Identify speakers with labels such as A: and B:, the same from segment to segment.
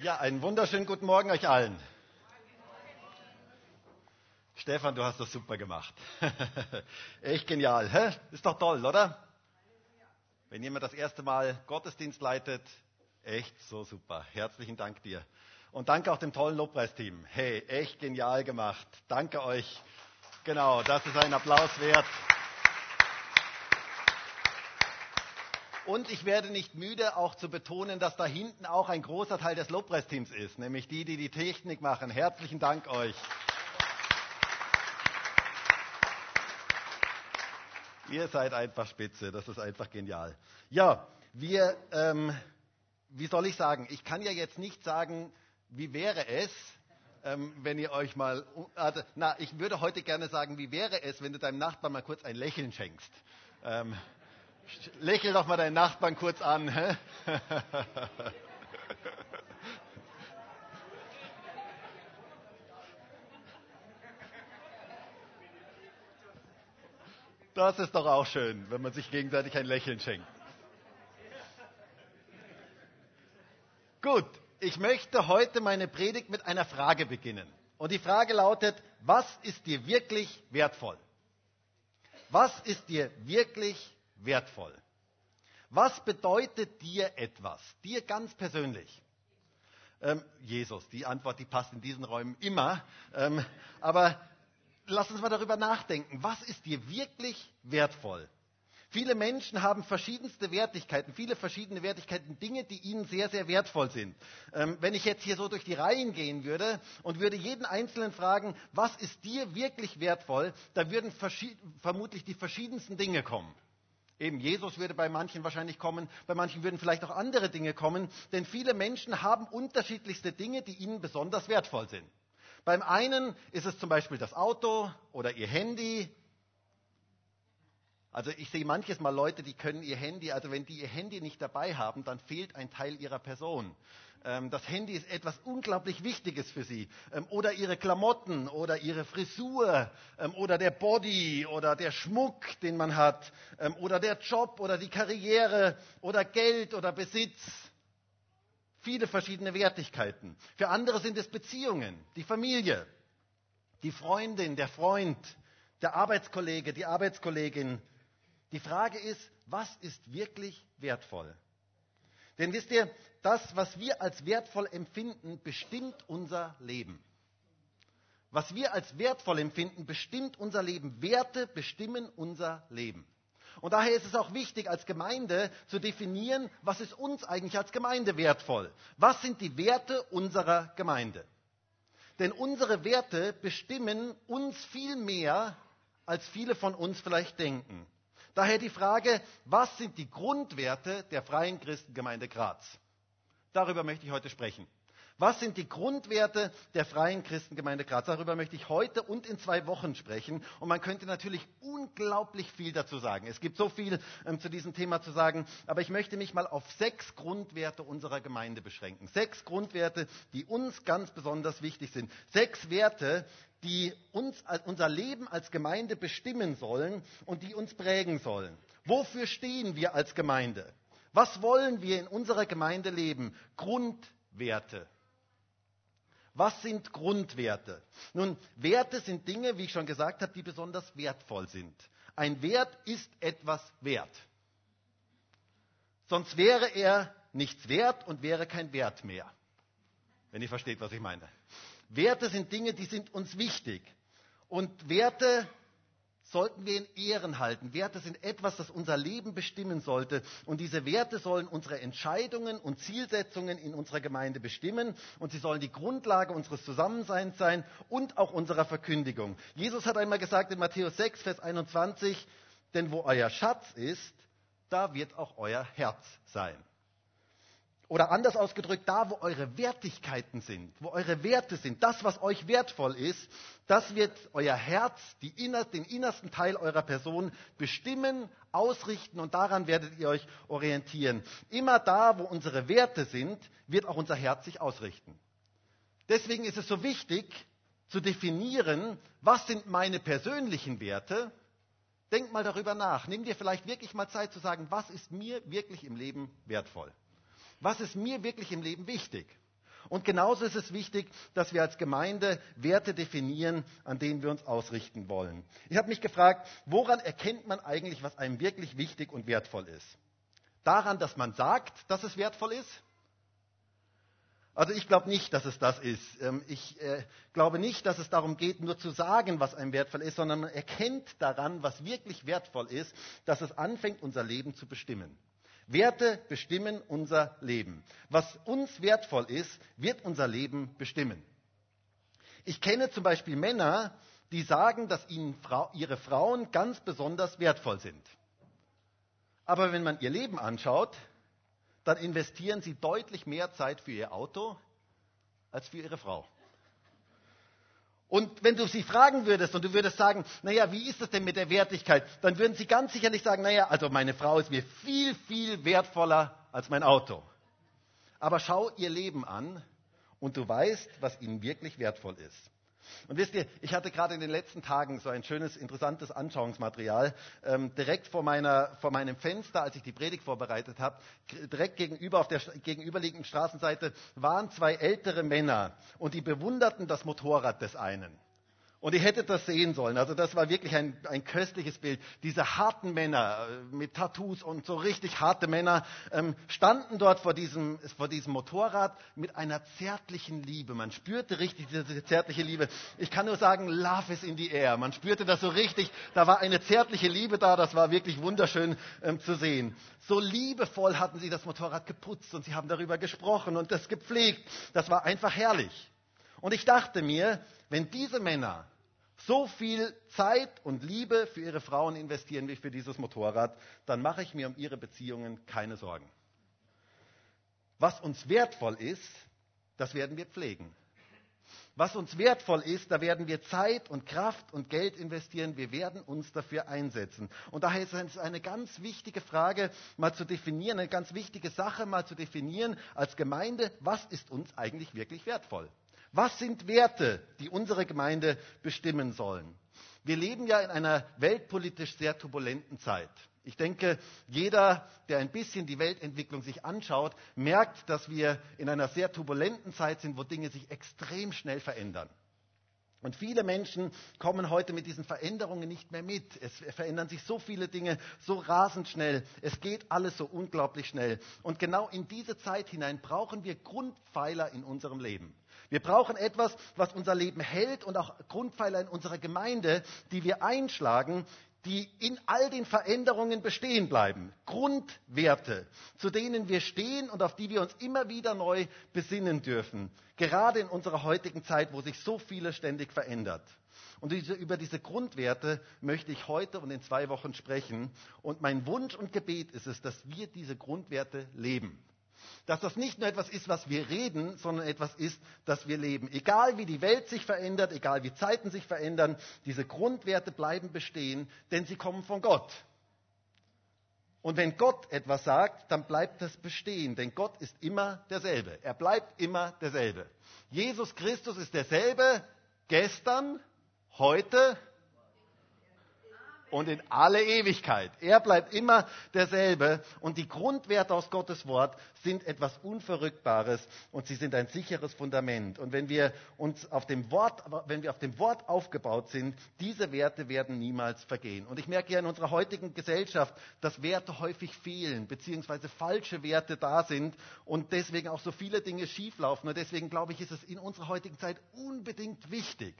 A: Ja, einen wunderschönen guten Morgen euch allen. Stefan, du hast das super gemacht. Echt genial. Hä? Ist doch toll, oder? Wenn jemand das erste Mal Gottesdienst leitet, echt so super. Herzlichen Dank dir. Und danke auch dem tollen Lobpreisteam. Hey, echt genial gemacht. Danke euch. Genau, das ist ein Applaus wert. Und ich werde nicht müde, auch zu betonen, dass da hinten auch ein großer Teil des Lobpreisteams ist, nämlich die, die die Technik machen. Herzlichen Dank euch. Ihr seid einfach spitze, das ist einfach genial. Ja, wir, ähm, wie soll ich sagen, ich kann ja jetzt nicht sagen, wie wäre es, ähm, wenn ihr euch mal, also, na, ich würde heute gerne sagen, wie wäre es, wenn du deinem Nachbarn mal kurz ein Lächeln schenkst. Ähm, Lächel doch mal deinen Nachbarn kurz an. Das ist doch auch schön, wenn man sich gegenseitig ein Lächeln schenkt. Gut, ich möchte heute meine Predigt mit einer Frage beginnen. Und die Frage lautet, was ist dir wirklich wertvoll? Was ist dir wirklich wertvoll? Was bedeutet dir etwas? Dir ganz persönlich? Ähm, Jesus, die Antwort, die passt in diesen Räumen immer. Ähm, aber lass uns mal darüber nachdenken. Was ist dir wirklich wertvoll? Viele Menschen haben verschiedenste Wertigkeiten, viele verschiedene Wertigkeiten, Dinge, die ihnen sehr, sehr wertvoll sind. Ähm, wenn ich jetzt hier so durch die Reihen gehen würde und würde jeden Einzelnen fragen, was ist dir wirklich wertvoll, da würden vermutlich die verschiedensten Dinge kommen. Eben Jesus würde bei manchen wahrscheinlich kommen, bei manchen würden vielleicht auch andere Dinge kommen, denn viele Menschen haben unterschiedlichste Dinge, die ihnen besonders wertvoll sind. Beim einen ist es zum Beispiel das Auto oder ihr Handy. Also ich sehe manches Mal Leute, die können ihr Handy, also wenn die ihr Handy nicht dabei haben, dann fehlt ein Teil ihrer Person. Ähm, das Handy ist etwas unglaublich Wichtiges für sie. Ähm, oder ihre Klamotten oder ihre Frisur ähm, oder der Body oder der Schmuck, den man hat oder der Job oder die Karriere oder Geld oder Besitz. Viele verschiedene Wertigkeiten. Für andere sind es Beziehungen, die Familie, die Freundin, der Freund, der Arbeitskollege, die Arbeitskollegin. Die Frage ist, was ist wirklich wertvoll? Denn wisst ihr, das, was wir als wertvoll empfinden, bestimmt unser Leben. Was wir als wertvoll empfinden, bestimmt unser Leben. Werte bestimmen unser Leben. Und daher ist es auch wichtig, als Gemeinde zu definieren, was ist uns eigentlich als Gemeinde wertvoll? Was sind die Werte unserer Gemeinde? Denn unsere Werte bestimmen uns viel mehr, als viele von uns vielleicht denken. Daher die Frage, was sind die Grundwerte der Freien Christengemeinde Graz? Darüber möchte ich heute sprechen. Was sind die Grundwerte der Freien Christengemeinde Graz? Darüber möchte ich heute und in zwei Wochen sprechen. Und man könnte natürlich unglaublich viel dazu sagen. Es gibt so viel ähm, zu diesem Thema zu sagen. Aber ich möchte mich mal auf sechs Grundwerte unserer Gemeinde beschränken. Sechs Grundwerte, die uns ganz besonders wichtig sind. Sechs Werte, die uns, unser Leben als Gemeinde bestimmen sollen und die uns prägen sollen. Wofür stehen wir als Gemeinde? Was wollen wir in unserer Gemeinde leben? Grundwerte. Was sind Grundwerte? Nun, Werte sind Dinge, wie ich schon gesagt habe, die besonders wertvoll sind. Ein Wert ist etwas wert. Sonst wäre er nichts wert und wäre kein Wert mehr. Wenn ihr versteht, was ich meine. Werte sind Dinge, die sind uns wichtig. Und Werte sollten wir in Ehren halten. Werte sind etwas, das unser Leben bestimmen sollte. Und diese Werte sollen unsere Entscheidungen und Zielsetzungen in unserer Gemeinde bestimmen. Und sie sollen die Grundlage unseres Zusammenseins sein und auch unserer Verkündigung. Jesus hat einmal gesagt in Matthäus 6, Vers 21, denn wo euer Schatz ist, da wird auch euer Herz sein. Oder anders ausgedrückt, da wo eure Wertigkeiten sind, wo eure Werte sind, das, was euch wertvoll ist, das wird euer Herz, inner, den innersten Teil eurer Person bestimmen, ausrichten und daran werdet ihr euch orientieren. Immer da, wo unsere Werte sind, wird auch unser Herz sich ausrichten. Deswegen ist es so wichtig zu definieren, was sind meine persönlichen Werte. Denk mal darüber nach. Nimm dir vielleicht wirklich mal Zeit zu sagen, was ist mir wirklich im Leben wertvoll. Was ist mir wirklich im Leben wichtig? Und genauso ist es wichtig, dass wir als Gemeinde Werte definieren, an denen wir uns ausrichten wollen. Ich habe mich gefragt, woran erkennt man eigentlich, was einem wirklich wichtig und wertvoll ist? Daran, dass man sagt, dass es wertvoll ist? Also ich glaube nicht, dass es das ist. Ähm, ich äh, glaube nicht, dass es darum geht, nur zu sagen, was einem wertvoll ist, sondern man erkennt daran, was wirklich wertvoll ist, dass es anfängt, unser Leben zu bestimmen. Werte bestimmen unser Leben. Was uns wertvoll ist, wird unser Leben bestimmen. Ich kenne zum Beispiel Männer, die sagen, dass ihnen ihre Frauen ganz besonders wertvoll sind. Aber wenn man ihr Leben anschaut, dann investieren sie deutlich mehr Zeit für ihr Auto als für ihre Frau. Und wenn du sie fragen würdest und du würdest sagen, naja, wie ist es denn mit der Wertigkeit? Dann würden sie ganz sicherlich sagen, naja, also meine Frau ist mir viel, viel wertvoller als mein Auto. Aber schau ihr Leben an und du weißt, was ihnen wirklich wertvoll ist. Und wisst ihr, ich hatte gerade in den letzten Tagen so ein schönes, interessantes Anschauungsmaterial ähm, direkt vor, meiner, vor meinem Fenster, als ich die Predigt vorbereitet habe. Direkt gegenüber auf der gegenüberliegenden Straßenseite waren zwei ältere Männer und die bewunderten das Motorrad des einen. Und ihr hättet das sehen sollen. Also das war wirklich ein, ein köstliches Bild. Diese harten Männer äh, mit Tattoos und so richtig harte Männer ähm, standen dort vor diesem, vor diesem Motorrad mit einer zärtlichen Liebe. Man spürte richtig diese zärtliche Liebe. Ich kann nur sagen, Love is in the air. Man spürte das so richtig. Da war eine zärtliche Liebe da. Das war wirklich wunderschön ähm, zu sehen. So liebevoll hatten sie das Motorrad geputzt und sie haben darüber gesprochen und das gepflegt. Das war einfach herrlich. Und ich dachte mir, wenn diese Männer so viel Zeit und Liebe für ihre Frauen investieren wie für dieses Motorrad, dann mache ich mir um ihre Beziehungen keine Sorgen. Was uns wertvoll ist, das werden wir pflegen. Was uns wertvoll ist, da werden wir Zeit und Kraft und Geld investieren. Wir werden uns dafür einsetzen. Und daher ist es eine ganz wichtige Frage, mal zu definieren, eine ganz wichtige Sache, mal zu definieren als Gemeinde, was ist uns eigentlich wirklich wertvoll? Was sind Werte, die unsere Gemeinde bestimmen sollen? Wir leben ja in einer weltpolitisch sehr turbulenten Zeit. Ich denke, jeder, der ein bisschen die Weltentwicklung sich anschaut, merkt, dass wir in einer sehr turbulenten Zeit sind, wo Dinge sich extrem schnell verändern. Und viele Menschen kommen heute mit diesen Veränderungen nicht mehr mit. Es verändern sich so viele Dinge so rasend schnell. Es geht alles so unglaublich schnell. Und genau in diese Zeit hinein brauchen wir Grundpfeiler in unserem Leben. Wir brauchen etwas, was unser Leben hält und auch Grundpfeiler in unserer Gemeinde, die wir einschlagen, die in all den Veränderungen bestehen bleiben. Grundwerte, zu denen wir stehen und auf die wir uns immer wieder neu besinnen dürfen. Gerade in unserer heutigen Zeit, wo sich so vieles ständig verändert. Und über diese Grundwerte möchte ich heute und in zwei Wochen sprechen. Und mein Wunsch und Gebet ist es, dass wir diese Grundwerte leben dass das nicht nur etwas ist, was wir reden, sondern etwas ist, das wir leben. Egal wie die Welt sich verändert, egal wie Zeiten sich verändern, diese Grundwerte bleiben bestehen, denn sie kommen von Gott. Und wenn Gott etwas sagt, dann bleibt das bestehen, denn Gott ist immer derselbe. Er bleibt immer derselbe. Jesus Christus ist derselbe gestern, heute und in alle Ewigkeit. Er bleibt immer derselbe und die Grundwerte aus Gottes Wort sind etwas Unverrückbares und sie sind ein sicheres Fundament. Und wenn wir uns auf dem Wort, wenn wir auf dem Wort aufgebaut sind, diese Werte werden niemals vergehen. Und ich merke ja in unserer heutigen Gesellschaft, dass Werte häufig fehlen, beziehungsweise falsche Werte da sind und deswegen auch so viele Dinge schieflaufen. Und deswegen glaube ich, ist es in unserer heutigen Zeit unbedingt wichtig,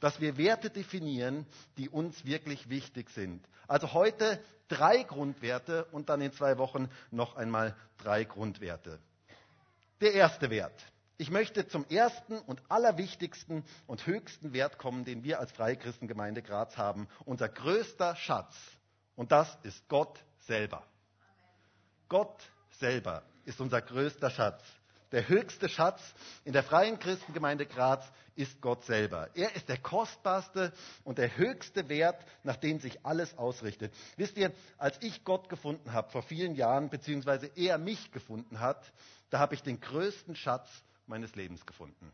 A: dass wir Werte definieren, die uns wirklich wichtig sind. Also heute drei Grundwerte und dann in zwei Wochen noch einmal drei Grundwerte. Der erste Wert. Ich möchte zum ersten und allerwichtigsten und höchsten Wert kommen, den wir als Freie Christengemeinde Graz haben. Unser größter Schatz. Und das ist Gott selber. Gott selber ist unser größter Schatz. Der höchste Schatz in der Freien Christengemeinde Graz ist Gott selber. Er ist der kostbarste und der höchste Wert, nach dem sich alles ausrichtet. Wisst ihr, als ich Gott gefunden habe vor vielen Jahren, beziehungsweise er mich gefunden hat, da habe ich den größten Schatz meines Lebens gefunden.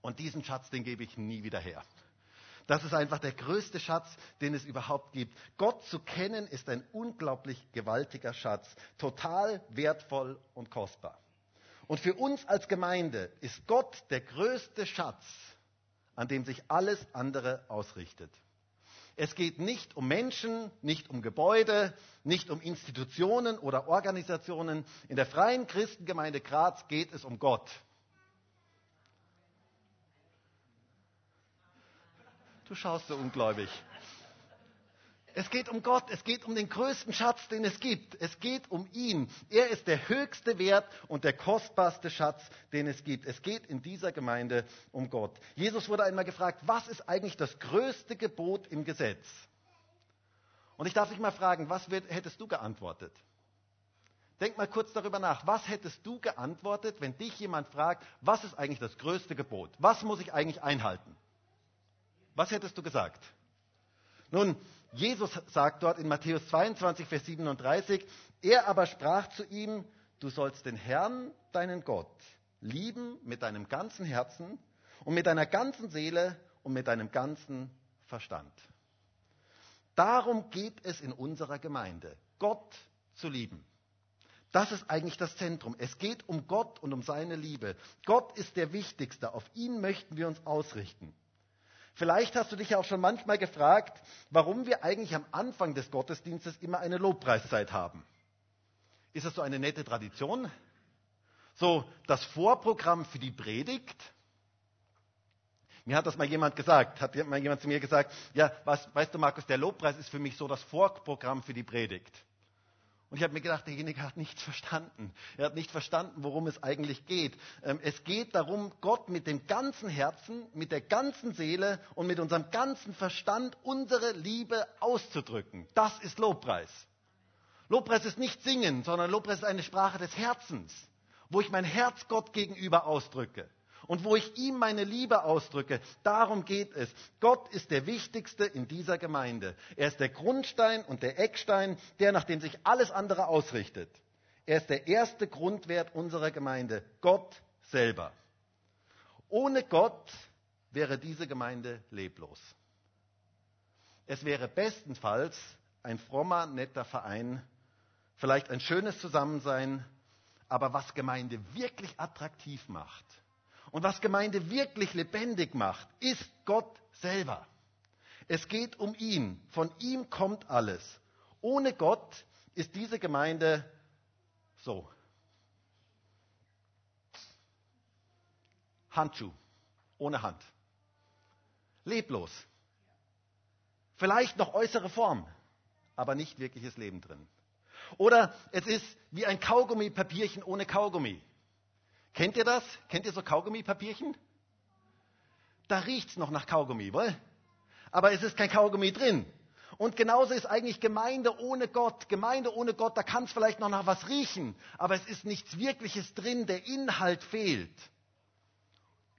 A: Und diesen Schatz, den gebe ich nie wieder her. Das ist einfach der größte Schatz, den es überhaupt gibt. Gott zu kennen ist ein unglaublich gewaltiger Schatz, total wertvoll und kostbar. Und für uns als Gemeinde ist Gott der größte Schatz, an dem sich alles andere ausrichtet. Es geht nicht um Menschen, nicht um Gebäude, nicht um Institutionen oder Organisationen. In der freien Christengemeinde Graz geht es um Gott. Du schaust so ungläubig. Es geht um Gott, es geht um den größten Schatz, den es gibt. Es geht um ihn. Er ist der höchste Wert und der kostbarste Schatz, den es gibt. Es geht in dieser Gemeinde um Gott. Jesus wurde einmal gefragt, was ist eigentlich das größte Gebot im Gesetz? Und ich darf dich mal fragen, was hättest du geantwortet? Denk mal kurz darüber nach. Was hättest du geantwortet, wenn dich jemand fragt, was ist eigentlich das größte Gebot? Was muss ich eigentlich einhalten? Was hättest du gesagt? Nun, Jesus sagt dort in Matthäus 22, Vers 37, er aber sprach zu ihm, du sollst den Herrn, deinen Gott, lieben mit deinem ganzen Herzen und mit deiner ganzen Seele und mit deinem ganzen Verstand. Darum geht es in unserer Gemeinde, Gott zu lieben. Das ist eigentlich das Zentrum. Es geht um Gott und um seine Liebe. Gott ist der Wichtigste. Auf ihn möchten wir uns ausrichten. Vielleicht hast du dich ja auch schon manchmal gefragt, warum wir eigentlich am Anfang des Gottesdienstes immer eine Lobpreiszeit haben. Ist das so eine nette Tradition? So das Vorprogramm für die Predigt? Mir hat das mal jemand gesagt, hat mal jemand zu mir gesagt, ja, was, weißt du Markus, der Lobpreis ist für mich so das Vorprogramm für die Predigt. Und ich habe mir gedacht, derjenige hat nichts verstanden. Er hat nicht verstanden, worum es eigentlich geht. Ähm, es geht darum, Gott mit dem ganzen Herzen, mit der ganzen Seele und mit unserem ganzen Verstand unsere Liebe auszudrücken. Das ist Lobpreis. Lobpreis ist nicht singen, sondern Lobpreis ist eine Sprache des Herzens, wo ich mein Herz Gott gegenüber ausdrücke und wo ich ihm meine Liebe ausdrücke. Darum geht es. Gott ist der Wichtigste in dieser Gemeinde. Er ist der Grundstein und der Eckstein, der nach dem sich alles andere ausrichtet. Er ist der erste Grundwert unserer Gemeinde, Gott selber. Ohne Gott wäre diese Gemeinde leblos. Es wäre bestenfalls ein frommer, netter Verein, vielleicht ein schönes Zusammensein, aber was Gemeinde wirklich attraktiv macht, und was Gemeinde wirklich lebendig macht, ist Gott selber. Es geht um ihn. Von ihm kommt alles. Ohne Gott ist diese Gemeinde so. Handschuh, ohne Hand. Leblos. Vielleicht noch äußere Form, aber nicht wirkliches Leben drin. Oder es ist wie ein Kaugummipapierchen ohne Kaugummi. Kennt ihr das? Kennt ihr so Kaugummipapierchen? Da riecht es noch nach Kaugummi, wohl? Aber es ist kein Kaugummi drin. Und genauso ist eigentlich Gemeinde ohne Gott. Gemeinde ohne Gott, da kann es vielleicht noch nach was riechen, aber es ist nichts Wirkliches drin, der Inhalt fehlt.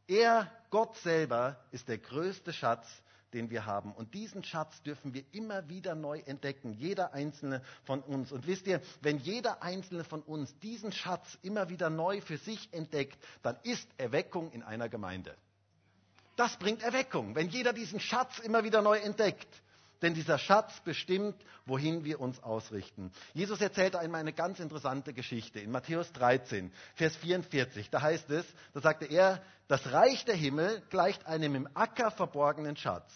A: Er, Gott selber, ist der größte Schatz, den wir haben. Und diesen Schatz dürfen wir immer wieder neu entdecken, jeder einzelne von uns. Und wisst ihr, wenn jeder einzelne von uns diesen Schatz immer wieder neu für sich entdeckt, dann ist Erweckung in einer Gemeinde. Das bringt Erweckung, wenn jeder diesen Schatz immer wieder neu entdeckt. Denn dieser Schatz bestimmt, wohin wir uns ausrichten. Jesus erzählte einmal eine ganz interessante Geschichte in Matthäus 13, Vers 44. Da heißt es, da sagte er, das Reich der Himmel gleicht einem im Acker verborgenen Schatz,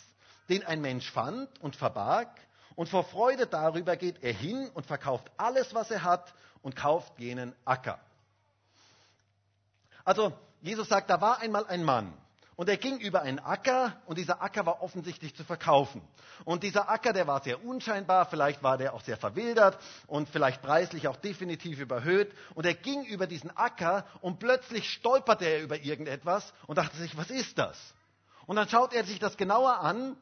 A: den ein Mensch fand und verbarg. Und vor Freude darüber geht er hin und verkauft alles, was er hat und kauft jenen Acker. Also Jesus sagt, da war einmal ein Mann und er ging über einen Acker und dieser Acker war offensichtlich zu verkaufen. Und dieser Acker, der war sehr unscheinbar, vielleicht war der auch sehr verwildert und vielleicht preislich auch definitiv überhöht. Und er ging über diesen Acker und plötzlich stolperte er über irgendetwas und dachte sich, was ist das? Und dann schaut er sich das genauer an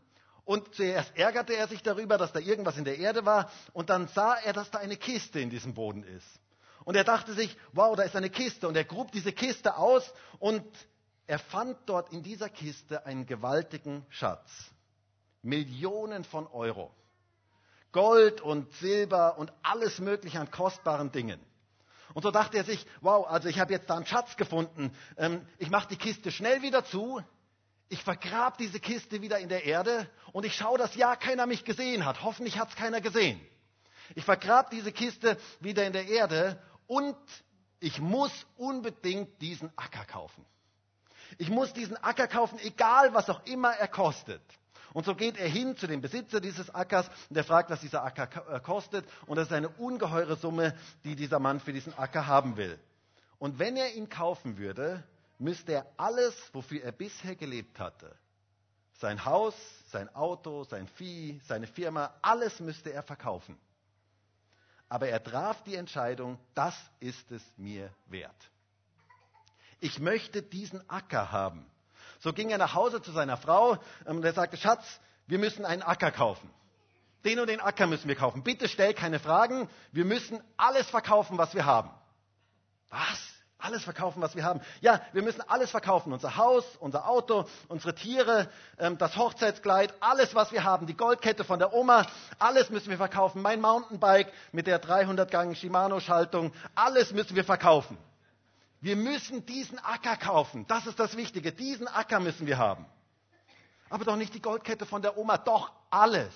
A: und zuerst ärgerte er sich darüber, dass da irgendwas in der Erde war und dann sah er, dass da eine Kiste in diesem Boden ist. Und er dachte sich, wow, da ist eine Kiste. Und er grub diese Kiste aus und er fand dort in dieser Kiste einen gewaltigen Schatz. Millionen von Euro. Gold und Silber und alles Mögliche an kostbaren Dingen. Und so dachte er sich, wow, also ich habe jetzt da einen Schatz gefunden. Ähm, ich mache die Kiste schnell wieder zu. Ich vergrab diese Kiste wieder in der Erde und ich schaue, dass ja keiner mich gesehen hat. Hoffentlich hat es keiner gesehen. Ich vergrab diese Kiste wieder in der Erde und ich muss unbedingt diesen Acker kaufen. Ich muss diesen Acker kaufen, egal was auch immer er kostet. Und so geht er hin zu dem Besitzer dieses Ackers und er fragt, was dieser Acker äh, kostet. Und das ist eine ungeheure Summe, die dieser Mann für diesen Acker haben will. Und wenn er ihn kaufen würde, müsste er alles, wofür er bisher gelebt hatte, sein Haus, sein Auto, sein Vieh, seine Firma, alles müsste er verkaufen. Aber er traf die Entscheidung, das ist es mir wert. Ich möchte diesen Acker haben. So ging er nach Hause zu seiner Frau ähm, und er sagte, Schatz, wir müssen einen Acker kaufen. Den und den Acker müssen wir kaufen. Bitte stell keine Fragen. Wir müssen alles verkaufen, was wir haben. Was? Alles verkaufen, was wir haben. Ja, wir müssen alles verkaufen. Unser Haus, unser Auto, unsere Tiere, ähm, das Hochzeitskleid, alles, was wir haben. Die Goldkette von der Oma, alles müssen wir verkaufen. Mein Mountainbike mit der 300 Gang Shimano-Schaltung, alles müssen wir verkaufen. Wir müssen diesen Acker kaufen. Das ist das Wichtige. Diesen Acker müssen wir haben. Aber doch nicht die Goldkette von der Oma, doch alles.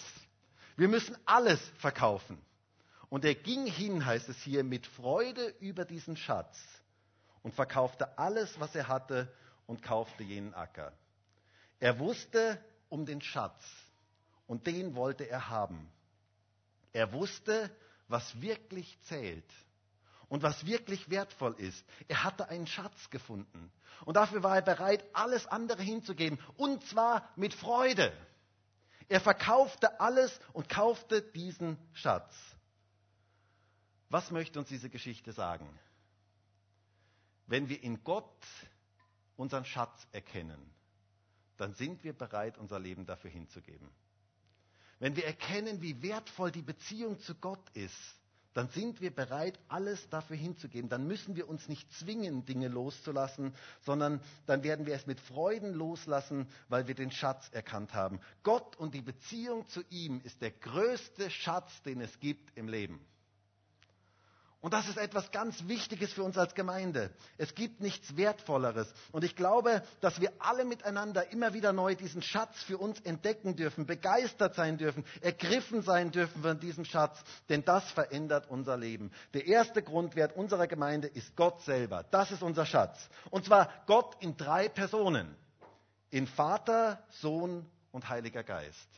A: Wir müssen alles verkaufen. Und er ging hin, heißt es hier, mit Freude über diesen Schatz und verkaufte alles, was er hatte und kaufte jenen Acker. Er wusste um den Schatz und den wollte er haben. Er wusste, was wirklich zählt und was wirklich wertvoll ist. Er hatte einen Schatz gefunden. Und dafür war er bereit, alles andere hinzugeben. Und zwar mit Freude. Er verkaufte alles und kaufte diesen Schatz. Was möchte uns diese Geschichte sagen? Wenn wir in Gott unseren Schatz erkennen, dann sind wir bereit, unser Leben dafür hinzugeben. Wenn wir erkennen, wie wertvoll die Beziehung zu Gott ist, dann sind wir bereit, alles dafür hinzugeben. Dann müssen wir uns nicht zwingen, Dinge loszulassen, sondern dann werden wir es mit Freuden loslassen, weil wir den Schatz erkannt haben. Gott und die Beziehung zu ihm ist der größte Schatz, den es gibt im Leben. Und das ist etwas ganz Wichtiges für uns als Gemeinde. Es gibt nichts Wertvolleres. Und ich glaube, dass wir alle miteinander immer wieder neu diesen Schatz für uns entdecken dürfen, begeistert sein dürfen, ergriffen sein dürfen von diesem Schatz, denn das verändert unser Leben. Der erste Grundwert unserer Gemeinde ist Gott selber. Das ist unser Schatz. Und zwar Gott in drei Personen. In Vater, Sohn und Heiliger Geist.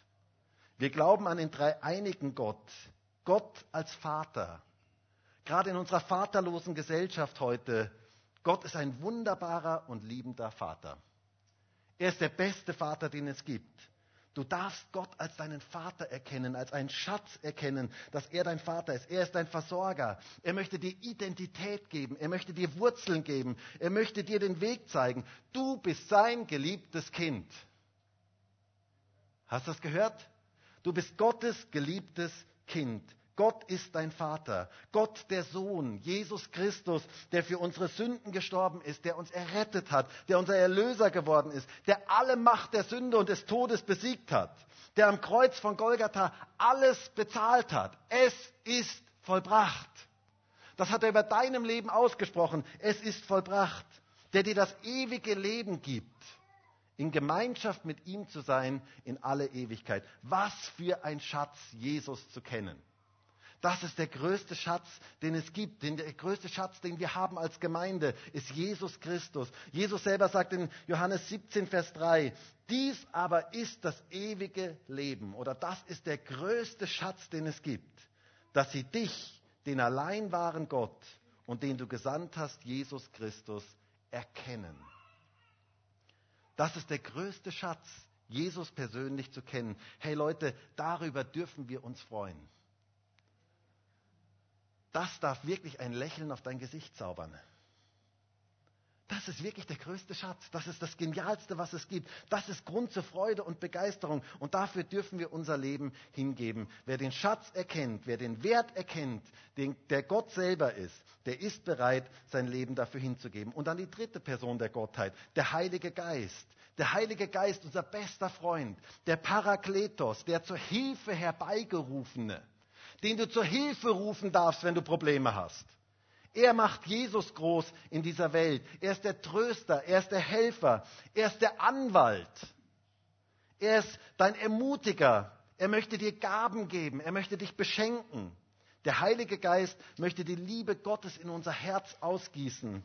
A: Wir glauben an den dreieinigen Gott. Gott als Vater gerade in unserer vaterlosen Gesellschaft heute, Gott ist ein wunderbarer und liebender Vater. Er ist der beste Vater, den es gibt. Du darfst Gott als deinen Vater erkennen, als einen Schatz erkennen, dass er dein Vater ist. Er ist dein Versorger. Er möchte dir Identität geben. Er möchte dir Wurzeln geben. Er möchte dir den Weg zeigen. Du bist sein geliebtes Kind. Hast du das gehört? Du bist Gottes geliebtes Kind. Gott ist dein Vater. Gott der Sohn, Jesus Christus, der für unsere Sünden gestorben ist, der uns errettet hat, der unser Erlöser geworden ist, der alle Macht der Sünde und des Todes besiegt hat, der am Kreuz von Golgatha alles bezahlt hat. Es ist vollbracht. Das hat er über deinem Leben ausgesprochen. Es ist vollbracht. Der dir das ewige Leben gibt in Gemeinschaft mit ihm zu sein in alle Ewigkeit. Was für ein Schatz, Jesus zu kennen. Das ist der größte Schatz, den es gibt. Den, der größte Schatz, den wir haben als Gemeinde, ist Jesus Christus. Jesus selber sagt in Johannes 17, Vers 3, dies aber ist das ewige Leben oder das ist der größte Schatz, den es gibt, dass sie dich, den allein wahren Gott und den du gesandt hast, Jesus Christus, erkennen. Das ist der größte Schatz, Jesus persönlich zu kennen. Hey Leute, darüber dürfen wir uns freuen. Das darf wirklich ein Lächeln auf dein Gesicht zaubern. Das ist wirklich der größte Schatz. Das ist das Genialste, was es gibt. Das ist Grund zur Freude und Begeisterung. Und dafür dürfen wir unser Leben hingeben. Wer den Schatz erkennt, wer den Wert erkennt, den, der Gott selber ist, der ist bereit, sein Leben dafür hinzugeben. Und dann die dritte Person der Gottheit, der Heilige Geist. Der Heilige Geist, unser bester Freund, der Parakletos, der zur Hilfe herbeigerufene den du zur Hilfe rufen darfst, wenn du Probleme hast. Er macht Jesus groß in dieser Welt. Er ist der Tröster, er ist der Helfer, er ist der Anwalt. Er ist dein Ermutiger. Er möchte dir Gaben geben, er möchte dich beschenken. Der Heilige Geist möchte die Liebe Gottes in unser Herz ausgießen.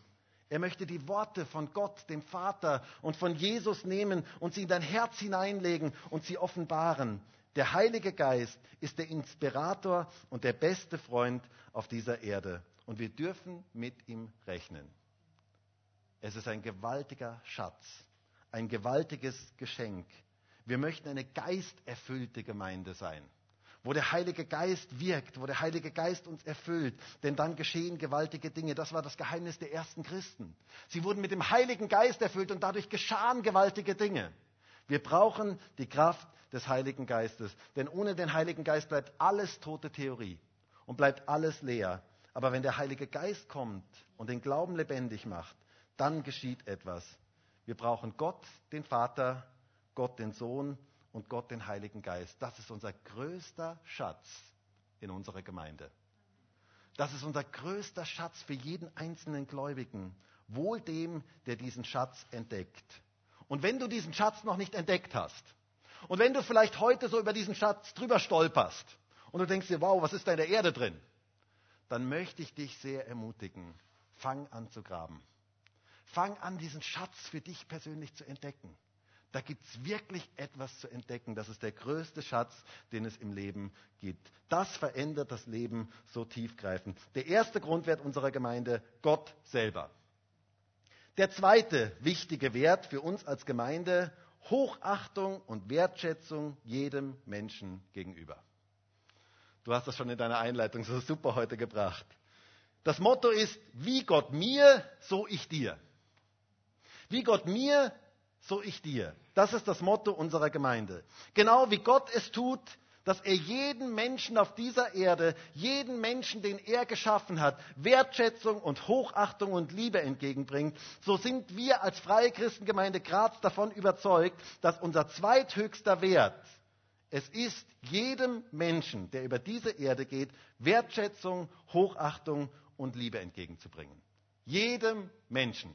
A: Er möchte die Worte von Gott, dem Vater und von Jesus nehmen und sie in dein Herz hineinlegen und sie offenbaren. Der Heilige Geist ist der Inspirator und der beste Freund auf dieser Erde. Und wir dürfen mit ihm rechnen. Es ist ein gewaltiger Schatz, ein gewaltiges Geschenk. Wir möchten eine geisterfüllte Gemeinde sein wo der Heilige Geist wirkt, wo der Heilige Geist uns erfüllt. Denn dann geschehen gewaltige Dinge. Das war das Geheimnis der ersten Christen. Sie wurden mit dem Heiligen Geist erfüllt und dadurch geschahen gewaltige Dinge. Wir brauchen die Kraft des Heiligen Geistes. Denn ohne den Heiligen Geist bleibt alles tote Theorie und bleibt alles leer. Aber wenn der Heilige Geist kommt und den Glauben lebendig macht, dann geschieht etwas. Wir brauchen Gott, den Vater, Gott, den Sohn und Gott den Heiligen Geist. Das ist unser größter Schatz in unserer Gemeinde. Das ist unser größter Schatz für jeden einzelnen Gläubigen. Wohl dem, der diesen Schatz entdeckt. Und wenn du diesen Schatz noch nicht entdeckt hast, und wenn du vielleicht heute so über diesen Schatz drüber stolperst, und du denkst dir, wow, was ist da in der Erde drin? Dann möchte ich dich sehr ermutigen, fang an zu graben. Fang an, diesen Schatz für dich persönlich zu entdecken. Da gibt es wirklich etwas zu entdecken. Das ist der größte Schatz, den es im Leben gibt. Das verändert das Leben so tiefgreifend. Der erste Grundwert unserer Gemeinde, Gott selber. Der zweite wichtige Wert für uns als Gemeinde, Hochachtung und Wertschätzung jedem Menschen gegenüber. Du hast das schon in deiner Einleitung so super heute gebracht. Das Motto ist, wie Gott mir, so ich dir. Wie Gott mir, so ich dir. Das ist das Motto unserer Gemeinde. Genau wie Gott es tut, dass er jeden Menschen auf dieser Erde, jeden Menschen, den er geschaffen hat, Wertschätzung und Hochachtung und Liebe entgegenbringt, so sind wir als Freie Christengemeinde Graz davon überzeugt, dass unser zweithöchster Wert es ist, jedem Menschen, der über diese Erde geht, Wertschätzung, Hochachtung und Liebe entgegenzubringen. Jedem Menschen.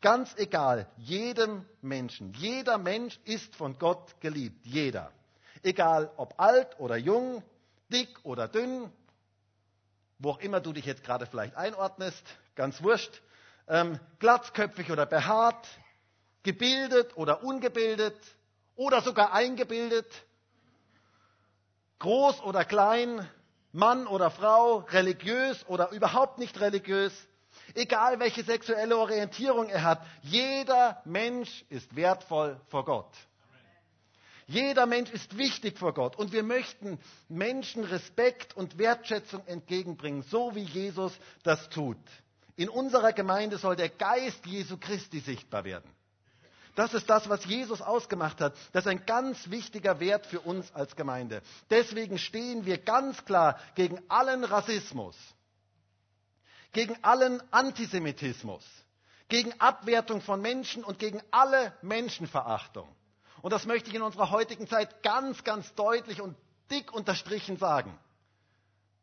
A: Ganz egal, jedem Menschen. Jeder Mensch ist von Gott geliebt. Jeder. Egal ob alt oder jung, dick oder dünn, wo auch immer du dich jetzt gerade vielleicht einordnest, ganz wurscht, ähm, glatzköpfig oder behaart, gebildet oder ungebildet oder sogar eingebildet, groß oder klein, Mann oder Frau, religiös oder überhaupt nicht religiös, egal welche sexuelle Orientierung er hat, jeder Mensch ist wertvoll vor Gott. Jeder Mensch ist wichtig vor Gott und wir möchten Menschen Respekt und Wertschätzung entgegenbringen, so wie Jesus das tut. In unserer Gemeinde soll der Geist Jesu Christi sichtbar werden. Das ist das, was Jesus ausgemacht hat. Das ist ein ganz wichtiger Wert für uns als Gemeinde. Deswegen stehen wir ganz klar gegen allen Rassismus gegen allen Antisemitismus, gegen Abwertung von Menschen und gegen alle Menschenverachtung. Und das möchte ich in unserer heutigen Zeit ganz, ganz deutlich und dick unterstrichen sagen.